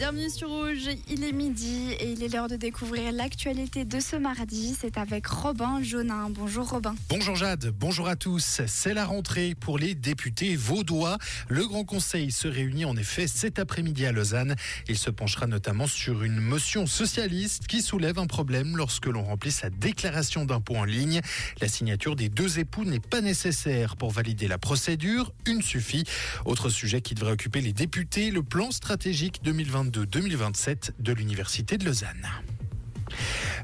Bienvenue sur Rouge, il est midi et il est l'heure de découvrir l'actualité de ce mardi. C'est avec Robin Jaunin. Bonjour Robin. Bonjour Jade, bonjour à tous. C'est la rentrée pour les députés vaudois. Le Grand Conseil se réunit en effet cet après-midi à Lausanne. Il se penchera notamment sur une motion socialiste qui soulève un problème lorsque l'on remplit sa déclaration d'impôt en ligne. La signature des deux époux n'est pas nécessaire pour valider la procédure, une suffit. Autre sujet qui devrait occuper les députés, le plan stratégique 2022-2027 de l'Université de Lausanne.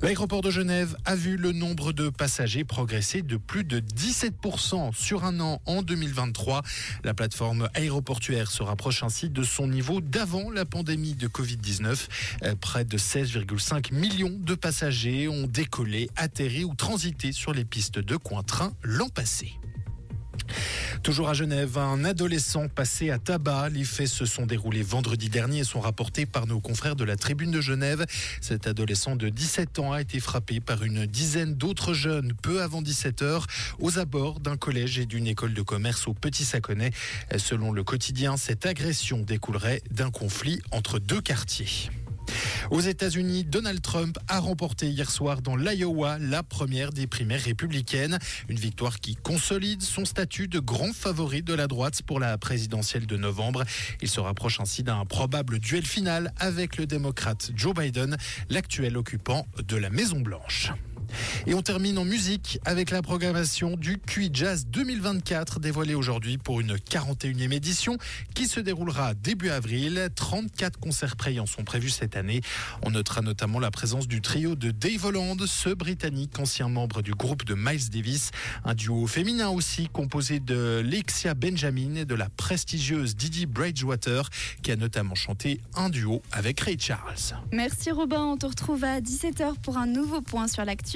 L'aéroport de Genève a vu le nombre de passagers progresser de plus de 17% sur un an en 2023. La plateforme aéroportuaire se rapproche ainsi de son niveau d'avant la pandémie de Covid-19. Euh, Près de 16,5 millions de passagers ont décollé, atterri ou transité sur les pistes de coin-train l'an passé. Toujours à Genève, un adolescent passé à tabac. Les faits se sont déroulés vendredi dernier et sont rapportés par nos confrères de la Tribune de Genève. Cet adolescent de 17 ans a été frappé par une dizaine d'autres jeunes peu avant 17 heures aux abords d'un collège et d'une école de commerce au Petit Saconnet. Selon le quotidien, cette agression découlerait d'un conflit entre deux quartiers. Aux États-Unis, Donald Trump a remporté hier soir dans l'Iowa la première des primaires républicaines. Une victoire qui consolide son statut de grand favori de la droite pour la présidentielle de novembre. Il se rapproche ainsi d'un probable duel final avec le démocrate Joe Biden, l'actuel occupant de la Maison-Blanche. Et on termine en musique avec la programmation du QI Jazz 2024 dévoilée aujourd'hui pour une 41e édition qui se déroulera début avril. 34 concerts payants sont prévus cette année. On notera notamment la présence du trio de Dave Holland, ce britannique ancien membre du groupe de Miles Davis, un duo féminin aussi composé de Lexia Benjamin et de la prestigieuse Didi Bridgewater qui a notamment chanté un duo avec Ray Charles. Merci Robin, on te retrouve à 17h pour un nouveau point sur l'actu.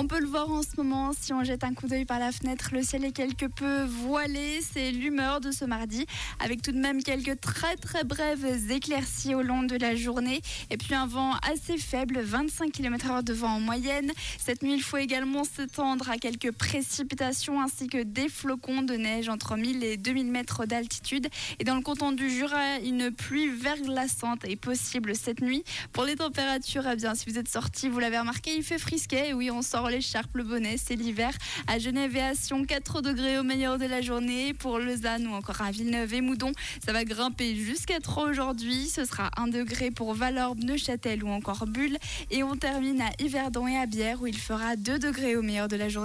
On peut le voir en ce moment si on jette un coup d'œil par la fenêtre. Le ciel est quelque peu voilé. C'est l'humeur de ce mardi, avec tout de même quelques très très brèves éclaircies au long de la journée. Et puis un vent assez faible, 25 km/h de vent en moyenne. Cette nuit, il faut également s'étendre à quelques précipitations ainsi que des flocons de neige entre 1000 et 2000 mètres d'altitude. Et dans le canton du Jura, une pluie verglaçante est possible cette nuit. Pour les températures, eh bien, si vous êtes sorti, vous l'avez remarqué, il fait frisquet. Oui, on sort l'écharpe, le bonnet, c'est l'hiver. À Genève et à Sion, 4 degrés au meilleur de la journée. Pour Lausanne ou encore à Villeneuve et Moudon, ça va grimper jusqu'à 3 aujourd'hui. Ce sera 1 degré pour Valorbe, Neuchâtel ou encore Bulle. Et on termine à Yverdon et à Bière où il fera 2 degrés au meilleur de la journée.